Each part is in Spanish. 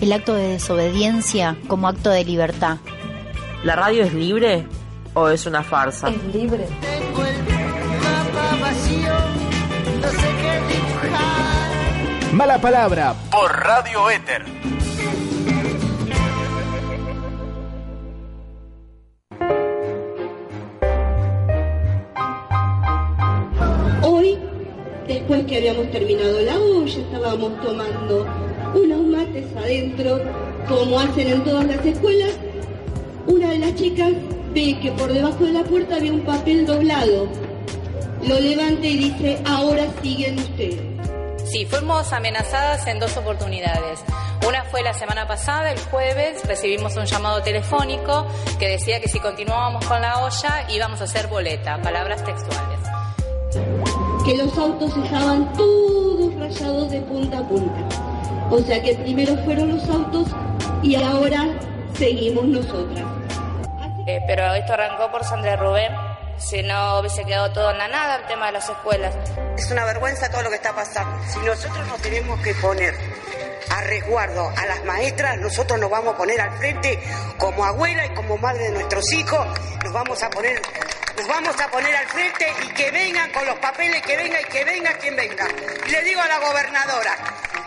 el acto de desobediencia como acto de libertad. ¿La radio es libre o es una farsa? Es libre. Tengo el mapa vacío, no sé qué dibujar. Mala palabra. Por Radio Éter. Hoy, después que habíamos terminado la olla, estábamos tomando adentro, como hacen en todas las escuelas. Una de las chicas ve que por debajo de la puerta había un papel doblado. Lo levanta y dice, ahora siguen ustedes. Sí, fuimos amenazadas en dos oportunidades. Una fue la semana pasada, el jueves, recibimos un llamado telefónico que decía que si continuábamos con la olla íbamos a hacer boleta, palabras textuales. Que los autos estaban todos rayados de punta a punta. O sea que primero fueron los autos y ahora seguimos nosotras. Eh, pero esto arrancó por Sandra Rubén, si no hubiese quedado todo en la nada el tema de las escuelas. Es una vergüenza todo lo que está pasando. Si nosotros nos tenemos que poner a resguardo a las maestras, nosotros nos vamos a poner al frente como abuela y como madre de nuestros hijos, nos vamos a poner, nos vamos a poner al frente y que vengan con los papeles, que venga y que venga quien venga. Y le digo a la gobernadora,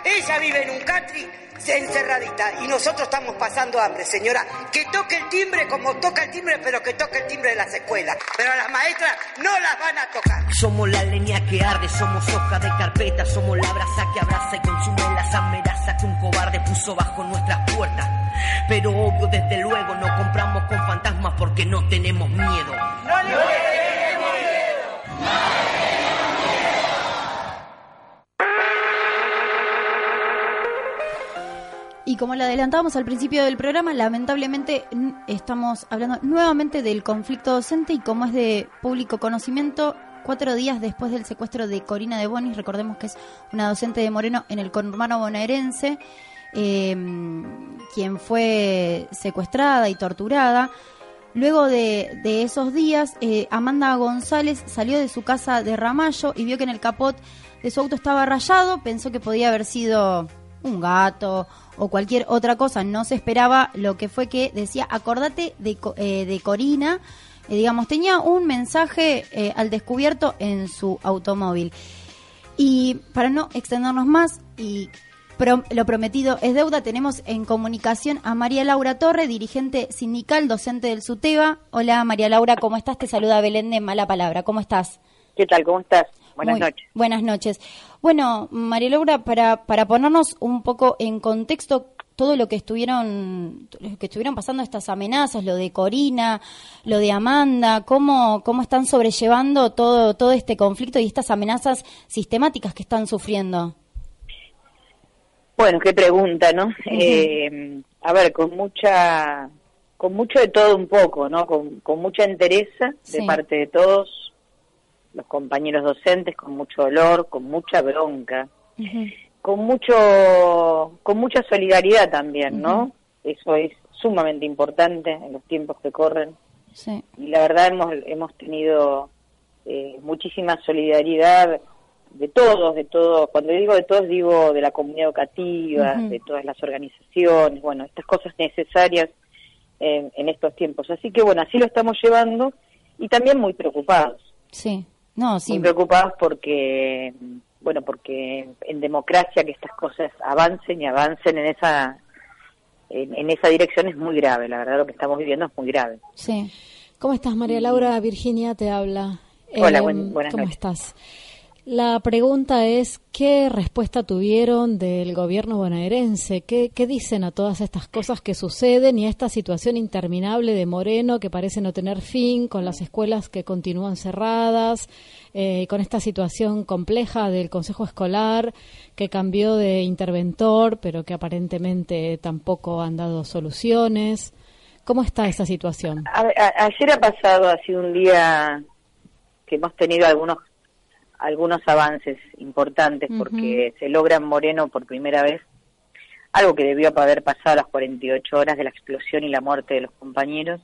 ella vive en un country encerradita y nosotros estamos pasando hambre, señora. Que toque el timbre como toca el timbre, pero que toque el timbre de las escuelas. Pero a las maestras no las van a tocar. Somos la leña que arde, somos hoja de carpeta, somos la brasa que abraza y consume las amenazas que un cobarde puso bajo nuestras puertas. Pero obvio, desde luego, no compramos con fantasmas porque no tenemos miedo. No le tenemos miedo. Y como lo adelantábamos al principio del programa, lamentablemente estamos hablando nuevamente del conflicto docente y como es de público conocimiento, cuatro días después del secuestro de Corina de Bonis, recordemos que es una docente de Moreno en el conurbano bonaerense, eh, quien fue secuestrada y torturada. Luego de, de esos días, eh, Amanda González salió de su casa de Ramallo y vio que en el capot de su auto estaba rayado, pensó que podía haber sido un gato o cualquier otra cosa, no se esperaba lo que fue que decía, acordate de, eh, de Corina, Eh, digamos, tenía un mensaje eh, al descubierto en su automóvil. Y para no extendernos más y lo prometido es deuda, tenemos en comunicación a María Laura Torre, dirigente sindical, docente del SUTEBA. Hola María Laura, ¿cómo estás? Te saluda Belén de Mala Palabra, ¿cómo estás? ¿Qué tal? ¿Cómo estás? Buenas Muy- noches. Buenas noches. Bueno, María Laura, para, para ponernos un poco en contexto todo lo que estuvieron lo que estuvieron pasando estas amenazas, lo de Corina, lo de Amanda, cómo cómo están sobrellevando todo todo este conflicto y estas amenazas sistemáticas que están sufriendo. Bueno, qué pregunta, ¿no? Eh, a ver, con mucha, con mucho de todo un poco, ¿no? Con, con mucha entereza de parte de todos los compañeros docentes, con mucho dolor, con mucha bronca, con mucho, con mucha solidaridad también, ¿no? Eso es sumamente importante en los tiempos que corren. Sí. y la verdad hemos hemos tenido eh, muchísima solidaridad de todos, de todos, cuando digo de todos digo de la comunidad educativa, de todas las organizaciones, bueno, estas cosas necesarias en, en estos tiempos. Así que bueno, así lo estamos llevando y también muy preocupados. Sí. No, sí. Muy preocupados porque, bueno, porque en democracia que estas cosas avancen y avancen en esa en, en esa dirección es muy grave, la verdad lo que estamos viviendo es muy grave. Sí. ¿Cómo estás, María Laura? Virginia te habla. Hola, buen- buenas ¿Cómo noches. estás? La pregunta es, ¿qué respuesta tuvieron del gobierno bonaerense? ¿Qué, ¿Qué dicen a todas estas cosas que suceden y a esta situación interminable de Moreno que parece no tener fin, con las escuelas que continúan cerradas, eh, con esta situación compleja del Consejo Escolar que cambió de interventor, pero que aparentemente tampoco han dado soluciones? ¿Cómo está esa situación? Ayer ha pasado, ha sido un día que hemos tenido algunos algunos avances importantes porque se logra en Moreno por primera vez algo que debió haber pasado a las 48 horas de la explosión y la muerte de los compañeros,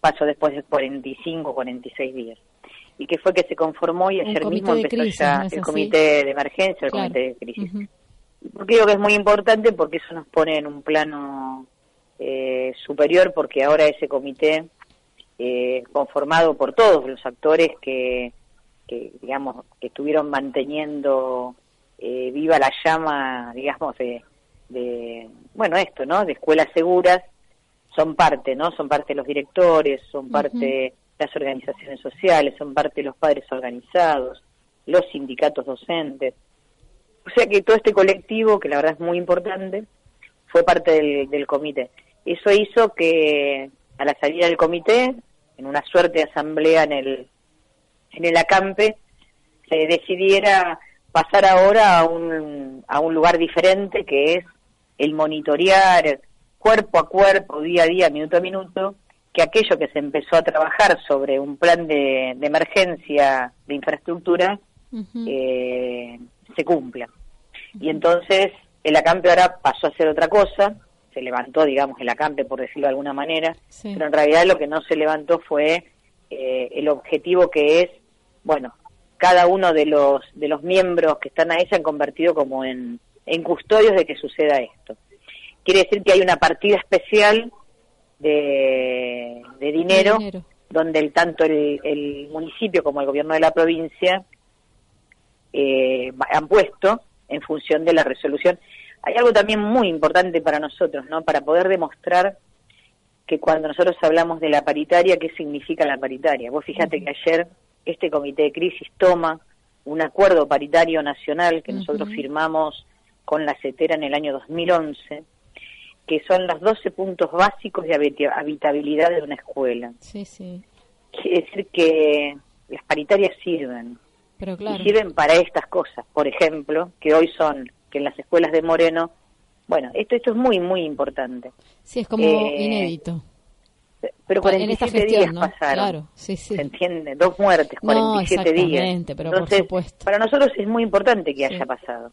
pasó después de 45 46 días. Y que fue que se conformó y ayer mismo empezó crisis, ya ¿no es el comité de emergencia, el Claro. comité de crisis. Ujú. ¿Por qué digo que es muy importante? Porque eso nos pone en un plano eh, superior, porque ahora ese comité, eh, conformado por todos los actores que, que digamos, que estuvieron manteniendo eh, viva la llama, digamos, de, de, bueno, esto, ¿no? De escuelas seguras, son parte, ¿no? Son parte los directores, son parte las organizaciones sociales, son parte los padres organizados, los sindicatos docentes. O sea que todo este colectivo, que la verdad es muy importante, fue parte del, del comité. Eso hizo que a la salida del comité, en una suerte de asamblea en el, en el acampe, se decidiera pasar ahora a un, a un lugar diferente que es el monitorear cuerpo a cuerpo, día a día, minuto a minuto, que aquello que se empezó a trabajar sobre un plan de, de emergencia de infraestructura eh, se cumpla. Y entonces el acampe ahora pasó a ser otra cosa, se levantó, digamos, el acampe, por decirlo de alguna manera, pero en realidad lo que no se levantó fue eh, el objetivo que es, bueno, cada uno de los, de los miembros que están ahí se han convertido como en, en custodios de que suceda esto. Quiere decir que hay una partida especial de, de dinero, donde el, tanto el, el, municipio como el gobierno de la provincia eh, han puesto en función de la resolución. Hay algo también muy importante para nosotros, ¿no? Para poder demostrar que cuando nosotros hablamos de la paritaria, ¿qué significa la paritaria? Vos fíjate que ayer este comité de crisis toma un acuerdo paritario nacional que nosotros firmamos con la CETERA en el año 2011, que son los 12 puntos básicos de habitabilidad de una escuela. Sí, sí. Quiere decir que las paritarias sirven. Pero claro. Y sirven para estas cosas. Por ejemplo, que hoy son, que en las escuelas de Moreno, bueno, esto, esto es muy, muy importante. Sí, es como Eh, inédito. Pero En esta 47 gestión, días ¿no? pasaron. Claro, sí, sí. ¿Se entiende? Dos muertes, No, 47 días. exactamente, pero por supuesto. para nosotros es muy importante que haya pasado.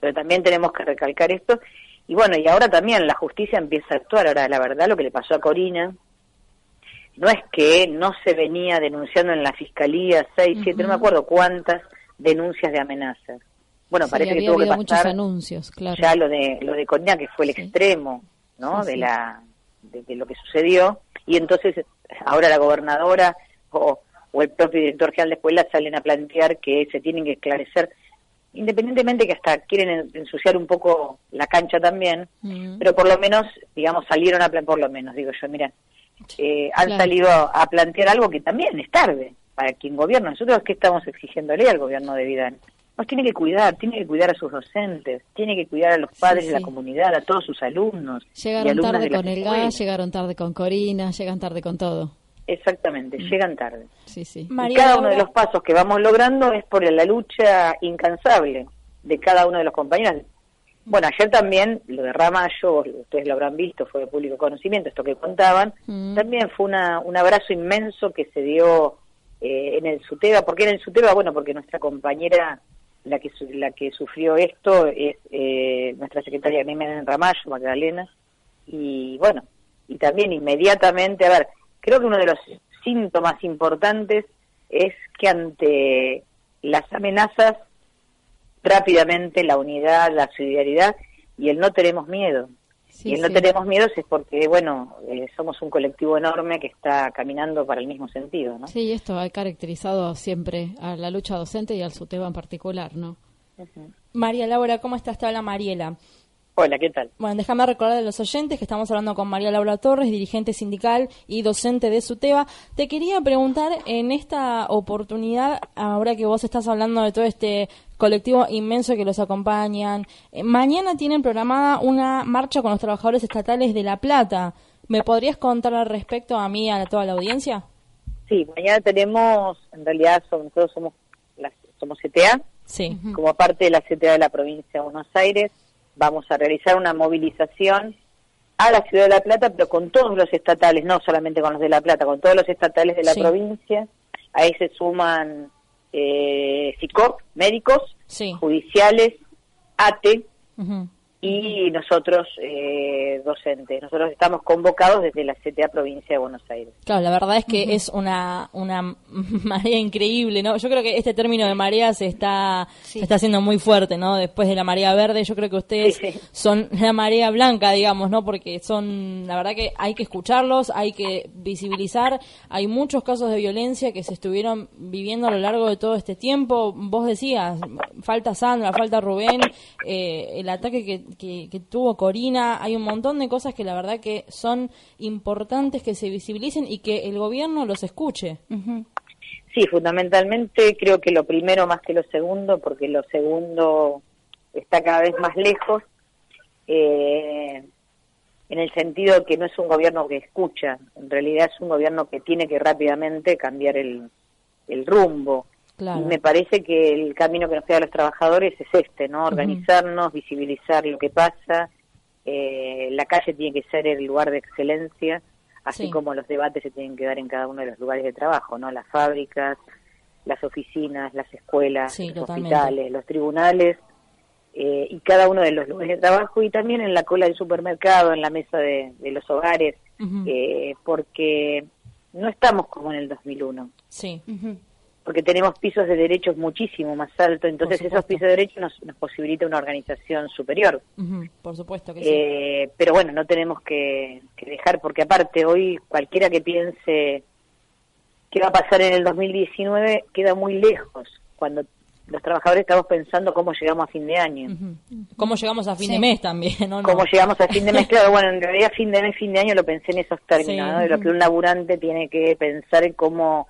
Pero también tenemos que recalcar esto. Y bueno, y ahora también la justicia empieza a actuar. Ahora, la verdad, lo que le pasó a Corina no es que no se venía denunciando en la fiscalía seis, siete, no me acuerdo cuántas denuncias de amenazas. Bueno, parece que tuvo que habido muchos pasar anuncios, claro. ya lo de lo de Corina que fue el extremo, ¿no? De la de, de lo que sucedió y entonces ahora la gobernadora o, o el propio director general de escuela salen a plantear que se tienen que esclarecer independientemente que hasta quieren en- ensuciar un poco la cancha también, Mm. pero por lo menos, digamos, salieron a plan por lo menos, digo yo, mira, eh, han Claro. salido a plantear algo que también es tarde para quien gobierna. Nosotros, ¿qué estamos exigiéndole al gobierno de Vidal? Nos tiene que cuidar, tiene que cuidar a sus docentes, tiene que cuidar a los padres Sí, de la comunidad, a todos sus alumnos. y Llegaron tarde de las con el gas, llegaron tarde con Corina, llegan tarde con todo. Exactamente, llegan tarde. Sí, sí. y cada uno de los pasos que vamos logrando es por la lucha incansable de cada uno de los compañeros. Bueno, ayer también, lo de Ramallo, ustedes lo habrán visto, fue de público conocimiento, esto que contaban, Mm. también fue una, un abrazo inmenso que se dio eh, en el SUTEBA. ¿Por qué en el SUTEBA? Bueno, porque nuestra compañera, la que, la que sufrió esto, es eh, nuestra secretaria Carmen Ramallo, Magdalena, y bueno, y también inmediatamente, a ver, creo que uno de los síntomas importantes es que ante las amenazas, rápidamente la unidad, la solidaridad y el no tenemos miedo. Sí, y no sí. tenemos miedo es porque, bueno, eh, somos un colectivo enorme que está caminando para el mismo sentido, ¿no? Sí, esto ha caracterizado siempre a la lucha docente y al SUTEBA en particular, ¿no? María Laura, ¿cómo estás? Te habla Mariela. Hola, ¿qué tal? Bueno, déjame recordar a los oyentes que estamos hablando con María Laura Torres, dirigente sindical y docente de SUTEBA. Te quería preguntar en esta oportunidad, ahora que vos estás hablando de todo este colectivo inmenso que los acompañan, eh, mañana tienen programada una marcha con los trabajadores estatales de La Plata. ¿Me podrías contar al respecto a mí y a toda la audiencia? Sí, mañana tenemos, en realidad somos- nosotros somos, las, somos CTA, Sí. como parte de la CTA de la provincia de Buenos Aires, vamos a realizar una movilización a la ciudad de La Plata, pero con todos los estatales, no solamente con los de La Plata, con todos los estatales de la Sí. provincia. Ahí se suman eh, SICOP, médicos, Sí. judiciales, ATE. Y nosotros eh, docentes. Nosotros estamos convocados desde la CTA provincia de Buenos Aires. Claro, la verdad es que es una, una marea increíble, ¿no? Yo creo que este término de marea se está, se está haciendo muy fuerte, ¿no? Después de la marea verde, yo creo que ustedes son la marea blanca, digamos, ¿no? Porque son, la verdad que hay que escucharlos, hay que visibilizar. Hay muchos casos de violencia que se estuvieron viviendo a lo largo de todo este tiempo. Vos decías, falta Sandra, falta Rubén, eh, el ataque que, que, tuvo Corina, hay un montón de cosas que la verdad que son importantes que se visibilicen y que el gobierno los escuche. Sí, fundamentalmente creo que lo primero más que lo segundo, porque lo segundo está cada vez más lejos, eh, en el sentido que no es un gobierno que escucha, en realidad es un gobierno que tiene que rápidamente cambiar el, el rumbo. Y me parece que el camino que nos queda a los trabajadores es este, ¿no? Organizarnos, visibilizar lo que pasa. Eh, la calle tiene que ser el lugar de excelencia, así como los debates se tienen que dar en cada uno de los lugares de trabajo, ¿no? Las fábricas, las oficinas, las escuelas, los hospitales, los tribunales eh, y cada uno de los lugares de trabajo y también en la cola del supermercado, en la mesa de, los hogares, eh, porque no estamos como en el 2001. Sí porque tenemos pisos de derechos muchísimo más altos, entonces esos pisos de derechos nos, nos posibilita una organización superior. Por supuesto que eh, Pero bueno, no tenemos que, dejar, porque aparte hoy cualquiera que piense qué va a pasar en el 2019 queda muy lejos, cuando los trabajadores estamos pensando cómo llegamos a fin de año. Cómo llegamos a fin de mes también, ¿no? Cómo llegamos a fin de mes, claro, bueno, en realidad fin de mes, fin de año lo pensé en esos términos, ¿no? De lo que un laburante tiene que pensar en cómo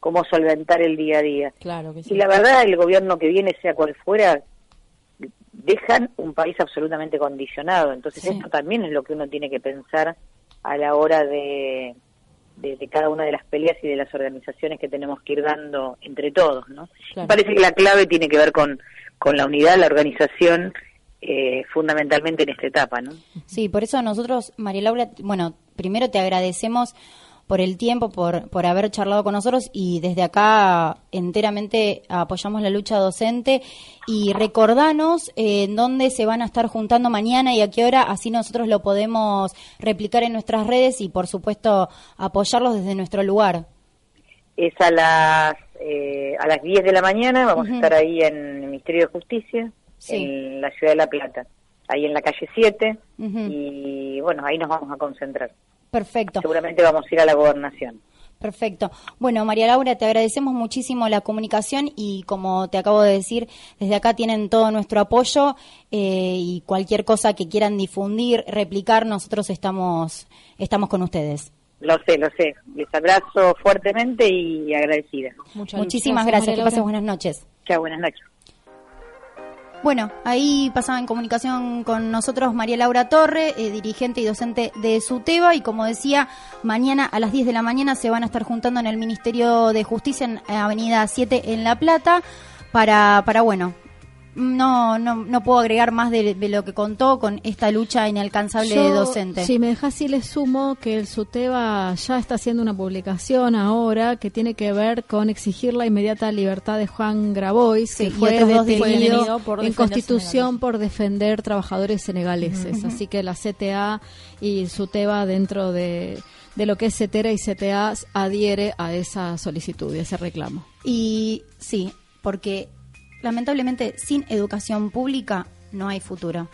cómo solventar el día a día. Claro Y la verdad, el gobierno que viene, sea cual fuera, dejan un país absolutamente condicionado. Entonces, esto también es lo que uno tiene que pensar a la hora de, de, cada una de las peleas y de las organizaciones que tenemos que ir dando entre todos, ¿no? Me parece que la clave tiene que ver con, con la unidad, la organización, eh, fundamentalmente en esta etapa, ¿no? Sí, por eso nosotros, María Laura, bueno, primero te agradecemos por el tiempo, por, por haber charlado con nosotros y desde acá enteramente apoyamos la lucha docente y recordanos eh, en dónde se van a estar juntando mañana y a qué hora, así nosotros lo podemos replicar en nuestras redes y por supuesto apoyarlos desde nuestro lugar. Es a las, eh, a las 10 de la mañana, vamos a estar ahí en el Ministerio de Justicia, en la Ciudad de La Plata, ahí en la calle 7 y bueno, ahí nos vamos a concentrar. Perfecto. Seguramente vamos a ir a la gobernación. Perfecto. Bueno, María Laura, te agradecemos muchísimo la comunicación y como te acabo de decir, desde acá tienen todo nuestro apoyo eh, y cualquier cosa que quieran difundir, replicar, nosotros estamos, estamos con ustedes. Lo sé, lo sé. Les abrazo fuertemente y agradecida. Muchísimas gracias. Que pasen buenas noches. Chao, buenas noches. Bueno, ahí pasaba en comunicación con nosotros María Laura Torre, eh, dirigente y docente de SUTEBA, y como decía, mañana a las 10 de la mañana se van a estar juntando en el Ministerio de Justicia en Avenida 7 en La Plata para, para bueno, no, no, no puedo agregar más de, lo que contó con esta lucha inalcanzable de docente. Si me dejas, sí le sumo que el SUTEBA ya está haciendo una publicación ahora que tiene que ver con exigir la inmediata libertad de Juan Grabois, que fue detenido en Constitución por defender trabajadores senegaleses. Así que la CTA y el SUTEBA dentro de de lo que es CETERA y CTA adhiere a esa solicitud y ese reclamo. Y sí, porque lamentablemente sin educación pública no hay futuro.